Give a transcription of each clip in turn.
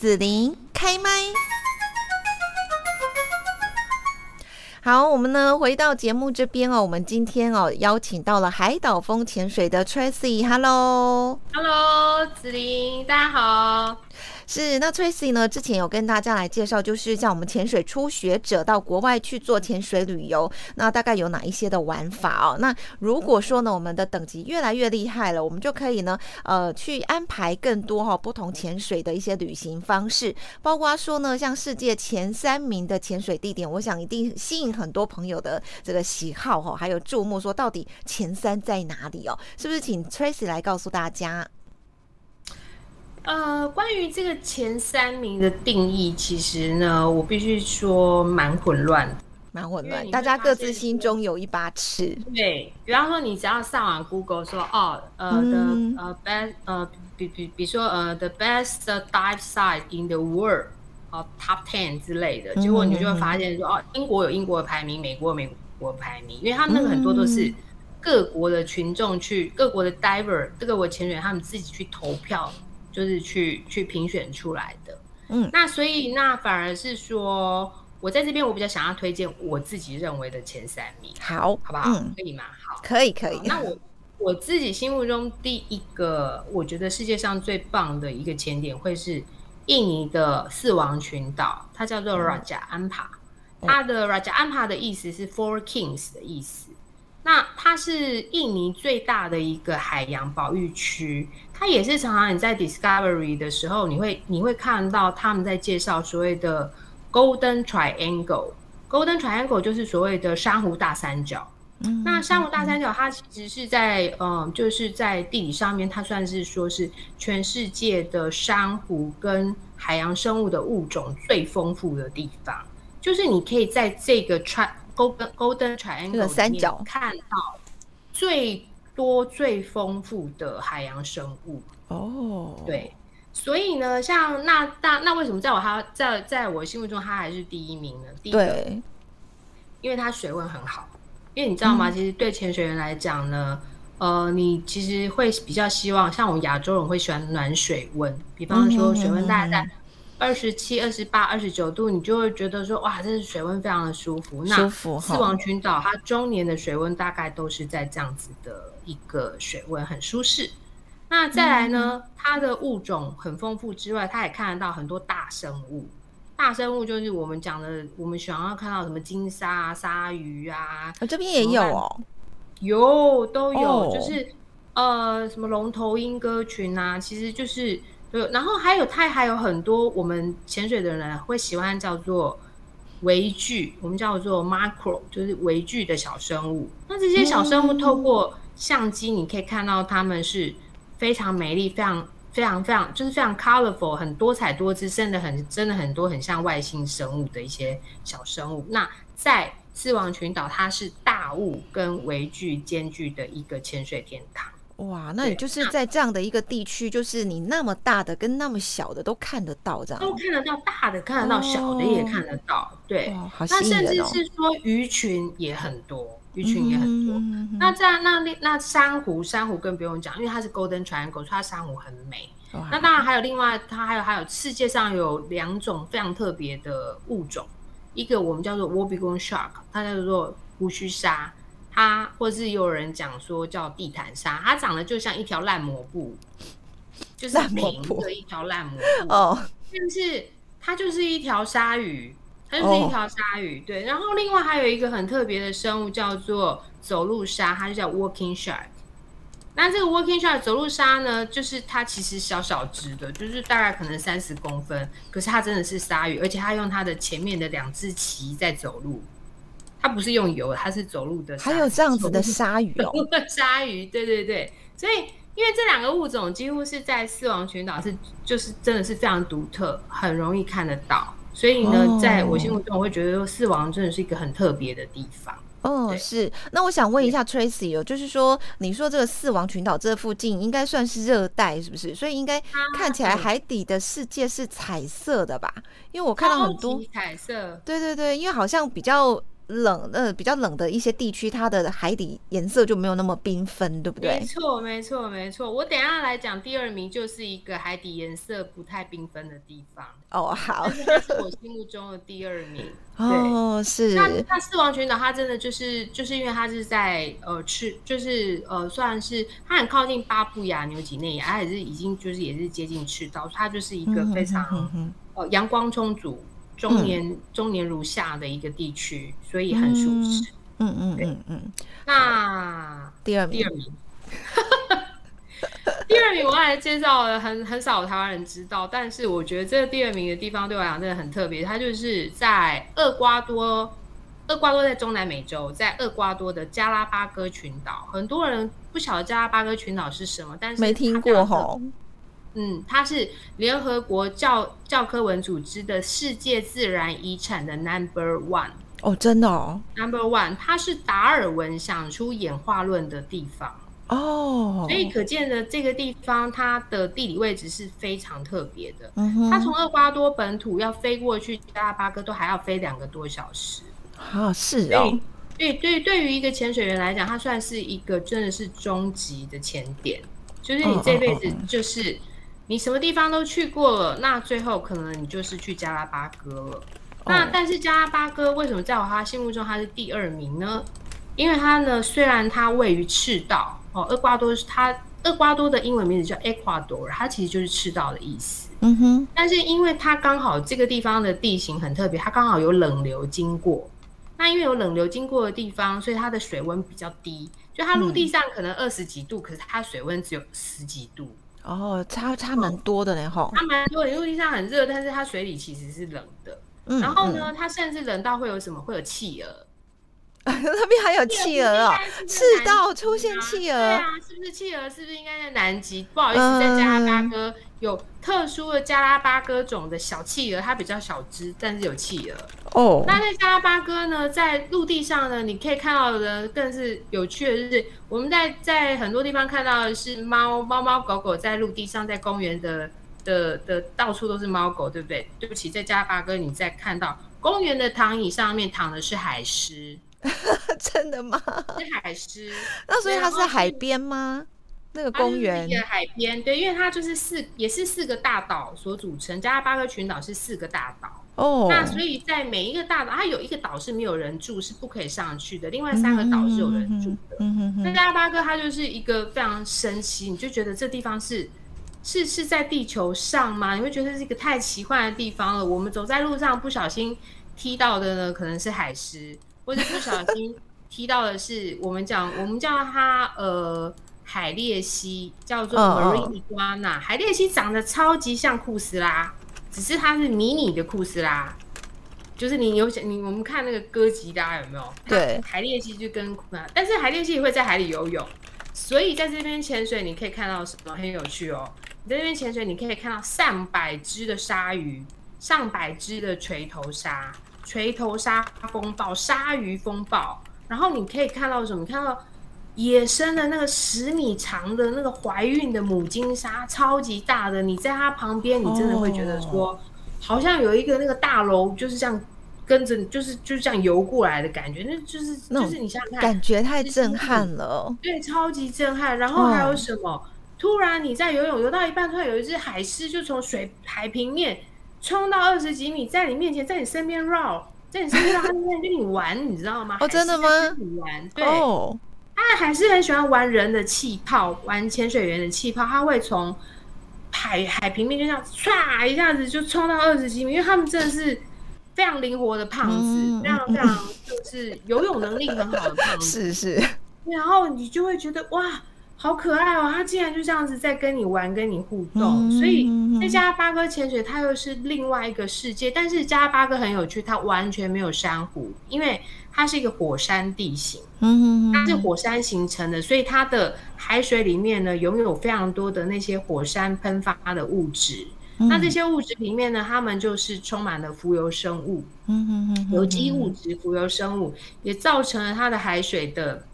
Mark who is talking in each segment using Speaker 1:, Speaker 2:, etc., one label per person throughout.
Speaker 1: 子琳开麦。好，我们呢回到节目这边哦。我们今天哦邀请到了海岛风潜水的 Tracy，Hello，Hello，
Speaker 2: 子琳，大家好。
Speaker 1: 是，那 Tracy 呢？之前有跟大家来介绍，就是像我们潜水初学者到国外去做潜水旅游，那大概有哪一些的玩法哦？那如果说呢，我们的等级越来越厉害了，我们就可以呢，呃，去安排更多哈不同潜水的一些旅行方式，包括说呢，像世界前三名的潜水地点，我想一定吸引很多朋友的这个喜好哈，还有注目，说到底前三在哪里哦？是不是请 Tracy 来告诉大家？
Speaker 2: 呃，关于这个前三名的定义，其实呢，我必须说蛮混乱的，
Speaker 1: 蛮混乱，大家各自心中有一把尺。
Speaker 2: 对，比方说，你只要上网 Google 说，哦，呃的呃 best 呃比比比如说呃 the best dive site in the world，哦 top ten 之类的，结果你就会发现说，哦，英国有英国的排名，美国有美国排名，因为他们那个很多都是各国的群众去各国的 diver，这个我潜水他们自己去投票。就是去去评选出来的，嗯，那所以那反而是说，我在这边我比较想要推荐我自己认为的前三名，
Speaker 1: 好，
Speaker 2: 好不好？嗯可以吗？好，
Speaker 1: 可以，可以。
Speaker 2: 那我我自己心目中第一个，我觉得世界上最棒的一个前点会是印尼的四王群岛，它叫做 Raja Ampat，它的 Raja Ampat 的意思是 Four Kings 的意思。那它是印尼最大的一个海洋保育区，它也是常常你在 Discovery 的时候，你会你会看到他们在介绍所谓的 Golden Triangle。Golden Triangle 就是所谓的珊瑚大三角。那珊瑚大三角它其实是在嗯，就是在地理上面，它算是说是全世界的珊瑚跟海洋生物的物种最丰富的地方。就是你可以在这个 Tri Golden Golden Triangle
Speaker 1: 三角
Speaker 2: 看到最多最丰富的海洋生物哦，对，所以呢，像那大那为什么在我他在在我心目中他还是第一名呢？第一个，因为他水温很好，因为你知道吗？其实对潜水员来讲呢，呃，你其实会比较希望像我们亚洲人会喜欢暖水温，比方说水温大概在。二十七、二十八、二十九度，你就会觉得说，哇，这是水温非常的舒服。
Speaker 1: 舒服。
Speaker 2: 四王群岛它中年的水温大概都是在这样子的一个水温，很舒适。那再来呢，它的物种很丰富之外，它也看得到很多大生物。大生物就是我们讲的，我们想要看到什么金鲨、鲨鱼啊。
Speaker 1: 这边也有哦，
Speaker 2: 有都有，就是呃，什么龙头鹰鸽群啊，其实就是。对，然后还有它还有很多我们潜水的人会喜欢叫做微距，我们叫做 macro，就是微距的小生物。那这些小生物透过相机，你可以看到它们是非常美丽、非常非常非常就是非常 colorful，很多彩多姿，真的很真的很多很像外星生物的一些小生物。那在四王群岛，它是大雾跟微距兼具的一个潜水天堂。
Speaker 1: 哇，那你就是在这样的一个地区，就是你那么大的跟那么小的都看得到，这样
Speaker 2: 都看得到，大的看得到，小的也看得到。对，那甚至是说鱼群也很多，鱼群也很多。那这样，那那珊瑚，珊瑚更不用讲，因为它是 Golden Triangle，所以它珊瑚很美。那当然还有另外，它还有还有世界上有两种非常特别的物种，一个我们叫做 Wobbegong Shark，它叫做胡须鲨。它或是有人讲说叫地毯鲨，它长得就像一条烂抹布，就是平的一条烂抹布。哦，但是它就是一条鲨鱼，它就是一条鲨鱼。对，然后另外还有一个很特别的生物叫做走路鲨，它就叫 Walking Shark。那这个 Walking Shark 走路鲨呢，就是它其实小小只的，就是大概可能三十公分，可是它真的是鲨鱼，而且它用它的前面的两只鳍在走路。它不是用游，它是走路的。
Speaker 1: 还有这样子的鲨鱼哦，
Speaker 2: 鲨鱼，对对对。所以，因为这两个物种几乎是在四王群岛是，就是真的是非常独特，很容易看得到。所以呢，在我心目中，我会觉得说四王真的是一个很特别的地方。
Speaker 1: 哦，是。那我想问一下 Tracy 哦，就是说，你说这个四王群岛这附近应该算是热带，是不是？所以应该看起来海底的世界是彩色的吧？因为我看到很多
Speaker 2: 彩色。
Speaker 1: 对对对，因为好像比较。冷呃比较冷的一些地区，它的海底颜色就没有那么缤纷，对不对？
Speaker 2: 没错，没错，没错。我等下来讲第二名，就是一个海底颜色不太缤纷的地方。
Speaker 1: 哦，好，
Speaker 2: 这是我心目中的第二名。
Speaker 1: 哦，是。
Speaker 2: 那那四王群岛，它真的就是就是因为它是在呃赤，就是呃算是它很靠近巴布亚纽几内亚，它也是已经就是也是接近赤道，它就是一个非常呃阳光充足。中年中年如下的一个地区，所以很舒适。
Speaker 1: 嗯嗯嗯嗯。
Speaker 2: 那
Speaker 1: 第二
Speaker 2: 名，第二名，第二名，我来介绍了很很少台湾人知道，但是我觉得这个第二名的地方对我来讲真的很特别。它就是在厄瓜多，厄瓜多在中南美洲，在厄瓜多的加拉巴哥群岛。很多人不晓得加拉巴哥群岛是什么，但是
Speaker 1: 没听过哈。
Speaker 2: 嗯，它是联合国教教科文组织的世界自然遗产的 Number One
Speaker 1: 哦，真的哦
Speaker 2: ，Number One，它是达尔文想出演化论的地方。
Speaker 1: 哦，
Speaker 2: 所以可见的这个地方它的地理位置是非常特别的。嗯它从厄瓜多本土要飞过去加拉巴哥都还要飞两个多小时。
Speaker 1: 啊，是哦，
Speaker 2: 对对，对于一个潜水员来讲，它算是一个真的是终极的潜点，就是你这辈子就是。你什么地方都去过了，那最后可能你就是去加拉巴哥了。那但是加拉巴哥为什么在我他心目中它是第二名呢？因为它呢虽然它位于赤道哦，厄瓜多是它厄瓜多的英文名字叫 Ecuador，它其实就是赤道的意思。
Speaker 1: 嗯哼。
Speaker 2: 但是因为它刚好这个地方的地形很特别，它刚好有冷流经过。那因为有冷流经过的地方，所以它的水温比较低。就它陆地上可能二十几度，可是它水温只有十几度。
Speaker 1: 哦，差差蛮多的嘞，吼，
Speaker 2: 它蛮多，陆地上很热，但是它水里其实是冷的。然后呢，它甚至冷到会有什么？会有企鹅。
Speaker 1: 那边还有企鹅哦，赤道出现企鹅，对
Speaker 2: 啊，是不是企鹅？是不是应该在南极？不好意思，在加拉巴哥有特殊的加拉巴哥种的小企鹅，它比较小只，但是有企鹅
Speaker 1: 哦。
Speaker 2: 那在加拉巴哥呢，在陆地上呢，你可以看到的更是有趣的，就是我们在在很多地方看到的是猫猫猫狗狗在陆地上，在公园的的的到处都是猫狗，对不对？对不起，在加拉巴哥你在看到公园的躺椅上面躺的是海狮。
Speaker 1: 真的吗？
Speaker 2: 是海狮，
Speaker 1: 那所以它是海边吗？那个公园？
Speaker 2: 海边，对，因为它就是四，也是四个大岛所组成。加拉巴哥群岛是四个大岛
Speaker 1: 哦，
Speaker 2: 那所以在每一个大岛，它有一个岛是没有人住，是不可以上去的。另外三个岛是有人住的。那加拉巴哥它就是一个非常神奇，你就觉得这地方是是是在地球上吗？你会觉得是一个太奇幻的地方了。我们走在路上不小心踢到的呢，可能是海狮。或者不小心踢到的是，我们讲我们叫它呃海鬣蜥，叫做 marine iguana。海鬣蜥长得超级像库斯拉，只是它是迷你的库斯拉。就是你有想你我们看那个哥吉拉有没有？
Speaker 1: 对，
Speaker 2: 海鬣蜥就跟库拉，但是海鬣蜥也会在海里游泳，所以在这边潜水你可以看到什么很有趣哦。你在这边潜水，你可以看到上百只的鲨鱼，上百只的锤头鲨。锤头鲨风暴、鲨鱼风暴，然后你可以看到什么？看到野生的那个十米长的那个怀孕的母鲸鲨，超级大的。你在它旁边，你真的会觉得说，好像有一个那个大楼就是这样跟着，就是就是这样游过来的感觉。那就是就是你想想看，
Speaker 1: 感觉太震撼了。
Speaker 2: 对，超级震撼。然后还有什么？突然你在游泳游到一半，突然有一只海狮就从水海平面。冲到二十几米，在你面前，在你身边绕，在你身边绕，他在跟你玩，你知道吗？
Speaker 1: 哦，真的吗？
Speaker 2: 玩，对，他还是很喜欢玩人的气泡，玩潜水员的气泡，他会从海海平面就这样唰一下子就冲到二十几米，因为他们真的是非常灵活的胖子，非常非常就是游泳能力很好的胖
Speaker 1: 子，是是，
Speaker 2: 然后你就会觉得哇。好可爱哦！它竟然就这样子在跟你玩、跟你互动，所以在加拉巴哥潜水，它又是另外一个世界。但是加拉巴哥很有趣，它完全没有珊瑚，因为它是一个火山地形，
Speaker 1: 嗯，
Speaker 2: 它是火山形成的，所以它的海水里面呢，拥有非常多的那些火山喷发的物质。那这些物质里面呢，它们就是充满了浮游生物，
Speaker 1: 嗯
Speaker 2: 有机物质、浮游生物，也造成了它的海水的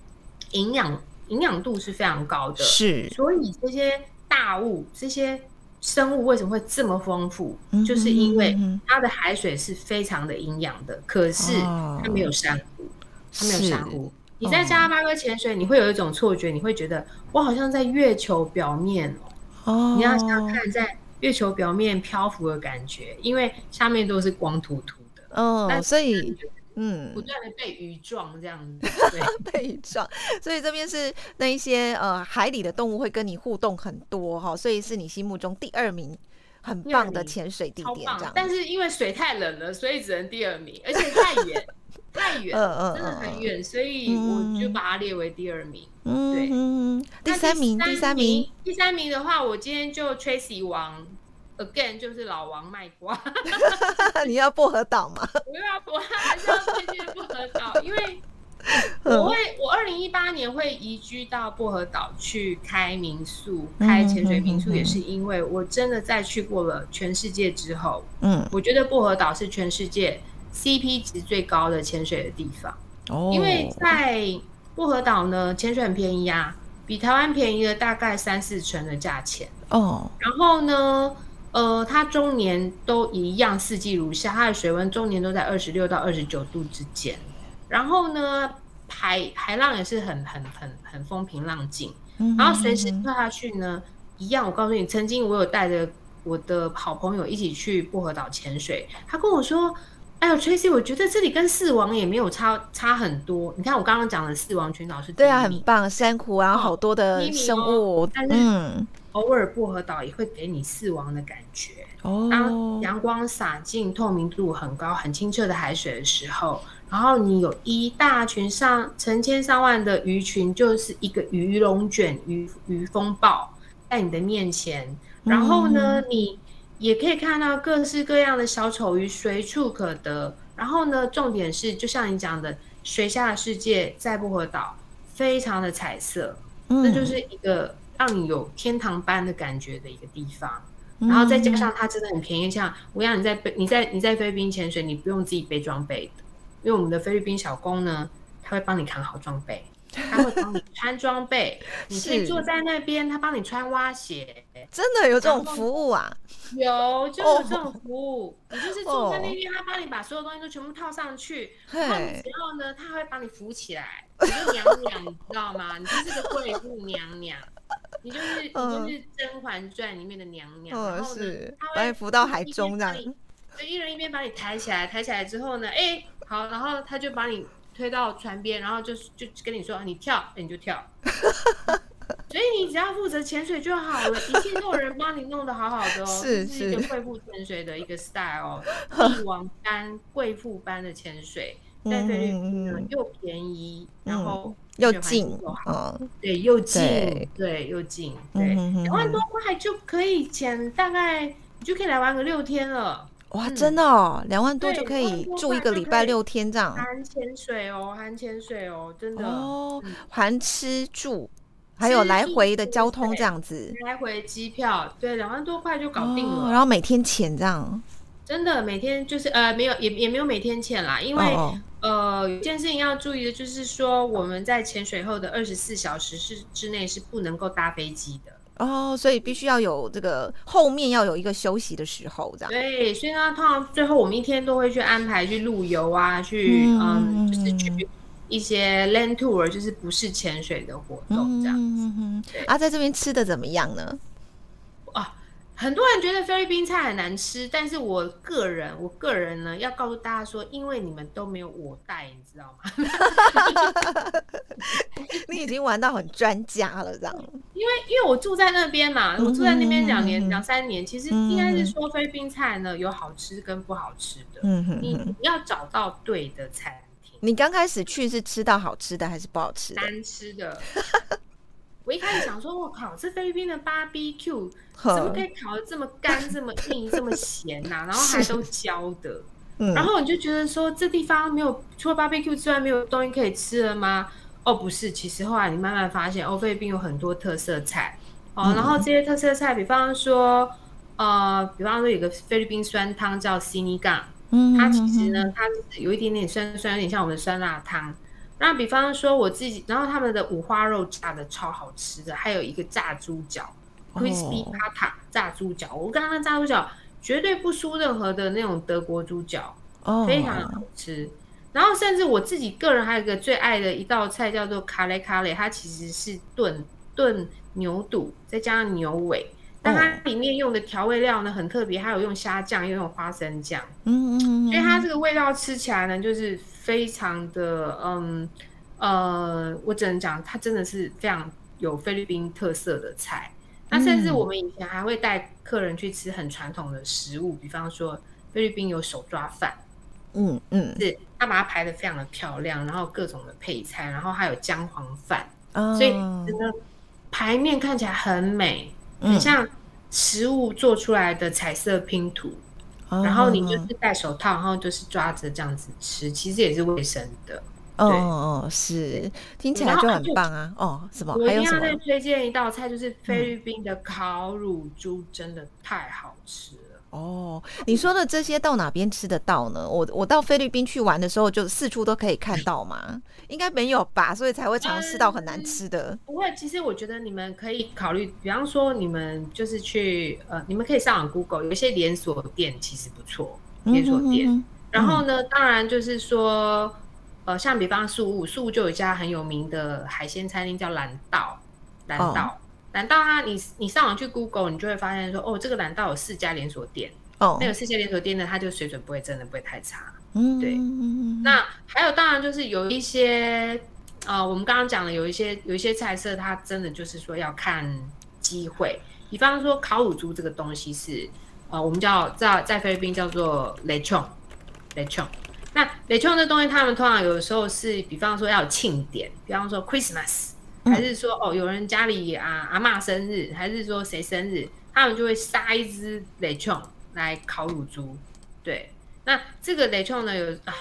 Speaker 2: 营养。营养度是非常高的，
Speaker 1: 是，
Speaker 2: 所以这些大物、这些生物为什么会这么丰富？就是因为它的海水是非常的营养的，可是它没有珊瑚。它没有珊瑚。你在加拉巴哥潜水，你会有一种错觉，你会觉得我好像在月球表面哦。你要想看在月球表面漂浮的感觉，因为下面都是光秃秃的。
Speaker 1: 哦，所以
Speaker 2: 嗯，不断的被鱼撞这样子，
Speaker 1: 被鱼撞。所以这边是那一些呃海里的动物会跟你互动很多哈，所以是你心目中第二名很棒的潜水地点这样。
Speaker 2: 但是因为水太冷了，所以只能第二名，而且太远。太远，真的很远，所以我就把它列为第二名。对，
Speaker 1: 第三名，第三名，
Speaker 2: 第三名的话，我今天就 Tracy 王，again 就是老王卖瓜。
Speaker 1: 你要薄荷岛吗？
Speaker 2: 我要，我还是要推荐薄荷岛，因为我会，我二零一八年会移居到薄荷岛去开民宿，开潜水民宿，也是因为我真的在去过了全世界之后，嗯，我觉得薄荷岛是全世界。CP 值最高的潜水的地方，哦，因为在薄荷岛呢，潜水很便宜啊，比台湾便宜了大概三四成的价钱哦。然后呢，呃，它终年都一样，四季如夏，它的水温终年都在二十六到二十九度之间。然后呢，海海浪也是很很很很风平浪静，然后随时跳下去呢，一样。我告诉你，曾经我有带着我的好朋友一起去薄荷岛潜水，他跟我说。哎呦，Tracy，我觉得这里跟四王也没有差差很多。你看我刚刚讲的四王群岛是
Speaker 1: 对啊，很棒，珊瑚啊，好多的生物。
Speaker 2: 但是偶尔薄荷岛也会给你四王的感觉。哦，当阳光洒进、透明度很高、很清澈的海水的时候，然后你有一大群上成千上万的鱼群，就是一个鱼龙卷、鱼鱼风暴在你的面前。然后呢，你。也可以看到各式各样的小丑鱼随处可得，然后呢，重点是就像你讲的，水下的世界在薄荷岛非常的彩色，那就是一个让你有天堂般的感觉的一个地方。然后再加上它真的很便宜，像我让你在背你在你在菲律宾潜水，你不用自己背装备的，因为我们的菲律宾小工呢，他会帮你扛好装备。他会帮你穿装备，你可以坐在那边，他帮你穿蛙鞋。
Speaker 1: 真的有这种服务啊？
Speaker 2: 有，就有这种服务。你就是坐在那边，他帮你把所有东西都全部套上去，然后呢，他会帮你扶起来，你就娘娘，你知道吗？你就是个贵妇娘娘，你就是你就是《甄嬛传》里面的娘娘。然后呢，他
Speaker 1: 把你扶到海中，这样。
Speaker 2: 就一人一边把你抬起来，抬起来之后呢，哎，好，然后他就把你。推到船边，然后就就跟你说，你跳，你就跳。所以你只要负责潜水就好了，一切都有人帮你弄得好好的哦。是是一个贵妇潜水的一个 style，帝王般、贵妇般的潜水，在菲律宾又便宜，然后
Speaker 1: 又近，
Speaker 2: 对，又近，对，又近，对，两万多块就可以潜，大概你就可以来玩个六天了。
Speaker 1: 哇，真的哦，两万多就可以住一个礼拜六天这样，
Speaker 2: 含潜水哦，含潜水哦，真的哦，
Speaker 1: 含吃住，还有来回的交通这样子，
Speaker 2: 来回机票，对，两万多块就搞定了，
Speaker 1: 然后每天潜这样，
Speaker 2: 真的每天就是呃没有也也没有每天潜啦，因为呃有件事情要注意的就是说我们在潜水后的二十四小时是之内是不能够搭飞机的。
Speaker 1: 哦，所以必须要有这个后面要有一个休息的时候，这样。
Speaker 2: 对，所以呢，通常最后我们一天都会去安排去露游啊，去嗯，就是去一些 land tour，就是不是潜水的活动这样子。
Speaker 1: 啊，在这边吃的怎么样呢？
Speaker 2: 很多人觉得菲律宾菜很难吃，但是我个人，我个人呢，要告诉大家说，因为你们都没有我带，你知道吗？
Speaker 1: 你已经玩到很专家了，这样。
Speaker 2: 因为因为我住在那边嘛，我住在那边两年两三年，其实应该是说菲律宾菜呢有好吃跟不好吃的，嗯你你要找到对的餐厅。
Speaker 1: 你刚开始去是吃到好吃的还是不好吃的？
Speaker 2: 难吃的。我一开始想说，我靠，这菲律宾的 BBQ 怎么可以烤的这么干、这么硬、这么咸呐？然后还都焦的。然后你就觉得说，这地方没有除了 BBQ 之外，没有东西可以吃了吗？哦，不是，其实后来你慢慢发现，哦菲律宾有很多特色菜哦。然后这些特色菜，比方说，呃，比方说有个菲律宾酸汤叫 s i n i g a 嗯，它其实呢，它有一点点酸酸，有点像我们的酸辣汤。那比方说我自己，然后他们的五花肉炸的超好吃的，还有一个炸猪脚，crispy pata 炸猪脚，我刚刚炸猪脚绝对不输任何的那种德国猪脚，非常好吃。然后甚至我自己个人还有一个最爱的一道菜叫做卡雷卡雷，它其实是炖炖牛肚，再加上牛尾。但它里面用的调味料呢很特别，它有用虾酱，又用花生酱。嗯嗯嗯，所以它这个味道吃起来呢，就是非常的嗯呃，我只能讲它真的是非常有菲律宾特色的菜。那甚至我们以前还会带客人去吃很传统的食物，比方说菲律宾有手抓饭。嗯嗯，是他把它排的非常的漂亮，然后各种的配菜，然后还有姜黄饭，所以整个牌面看起来很美。很像食物做出来的彩色拼图，然后你就是戴手套，然后就是抓着这样子吃，其实也是卫生的。哦
Speaker 1: 哦，是，听起来就很棒啊！哦，什么？我一定
Speaker 2: 要再推荐一道菜，就是菲律宾的烤乳猪，真的太好吃。
Speaker 1: 哦，你说的这些到哪边吃得到呢？我我到菲律宾去玩的时候，就四处都可以看到吗？应该没有吧，所以才会尝试到很难吃的。
Speaker 2: 不会，其实我觉得你们可以考虑，比方说你们就是去呃，你们可以上网 Google，有一些连锁店其实不错，连锁店。然后呢，当然就是说，呃，像比方素物，素物就有一家很有名的海鲜餐厅叫蓝道，蓝道。蓝道啊，你你上网去 Google，你就会发现说，哦，这个蓝道有四家连锁店，哦，那个四家连锁店呢，它就水准不会真的不会太差，嗯，对。那还有当然就是有一些，呃，我们刚刚讲的有一些有一些菜色，它真的就是说要看机会。比方说烤乳猪这个东西是，呃，我们叫在在菲律宾叫做雷琼，雷琼。那雷琼这东西，他们通常有的时候是，比方说要庆典，比方说 Christmas。还是说哦，有人家里啊阿妈生日，还是说谁生日，他们就会杀一只雷冲来烤乳猪。对，那这个雷冲呢有啊，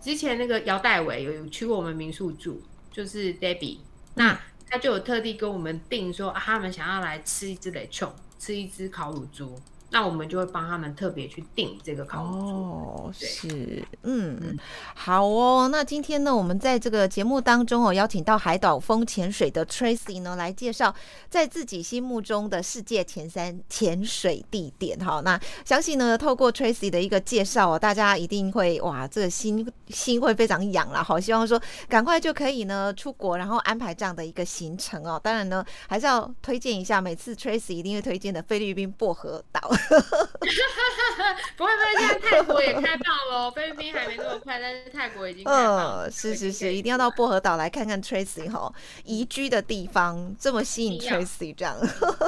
Speaker 2: 之前那个姚代伟有有去过我们民宿住，就是 Debbie，那他就有特地跟我们定说，他们想要来吃一只雷冲，吃一只烤乳猪。那我们就会帮他们特别去订这个烤哦，
Speaker 1: 是，嗯，好哦。那今天呢，我们在这个节目当中哦，邀请到海岛风潜水的 Tracy 呢，来介绍在自己心目中的世界前三潜水地点。哈，那相信呢，透过 Tracy 的一个介绍哦，大家一定会哇，这个心心会非常痒啦。好，希望说赶快就可以呢出国，然后安排这样的一个行程哦。当然呢，还是要推荐一下，每次 Tracy 一定会推荐的菲律宾薄荷岛。
Speaker 2: 不会不会，现在泰国也开放了，菲律宾还没那么快，但是泰国已经开放。
Speaker 1: 是是是，一定要到薄荷岛来看看 Tracy 哈，宜居的地方这么吸引 Tracy 这样。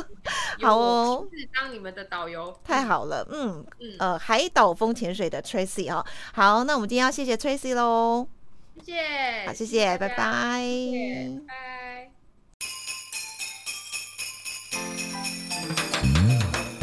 Speaker 1: 好哦，
Speaker 2: 是当你们的导游，
Speaker 1: 太好了。嗯嗯，呃，海岛风潜水的 Tracy 哈，好，那我们今天要谢谢 Tracy 喽，
Speaker 2: 谢谢，
Speaker 1: 好，谢谢，拜拜，
Speaker 2: 拜。